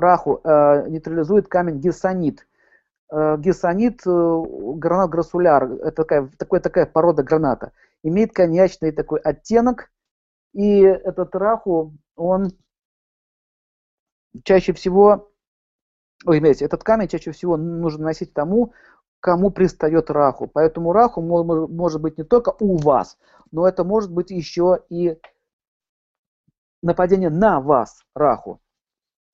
раху э, нейтрализует камень гессонит. Э, гессонит, э, гранат грасуляр, это такая, такая, такая порода граната, имеет коньячный такой оттенок, и этот раху, он чаще всего, ой, имеется, этот камень чаще всего нужно носить тому, кому пристает раху. Поэтому раху может быть не только у вас, но это может быть еще и нападение на вас, раху.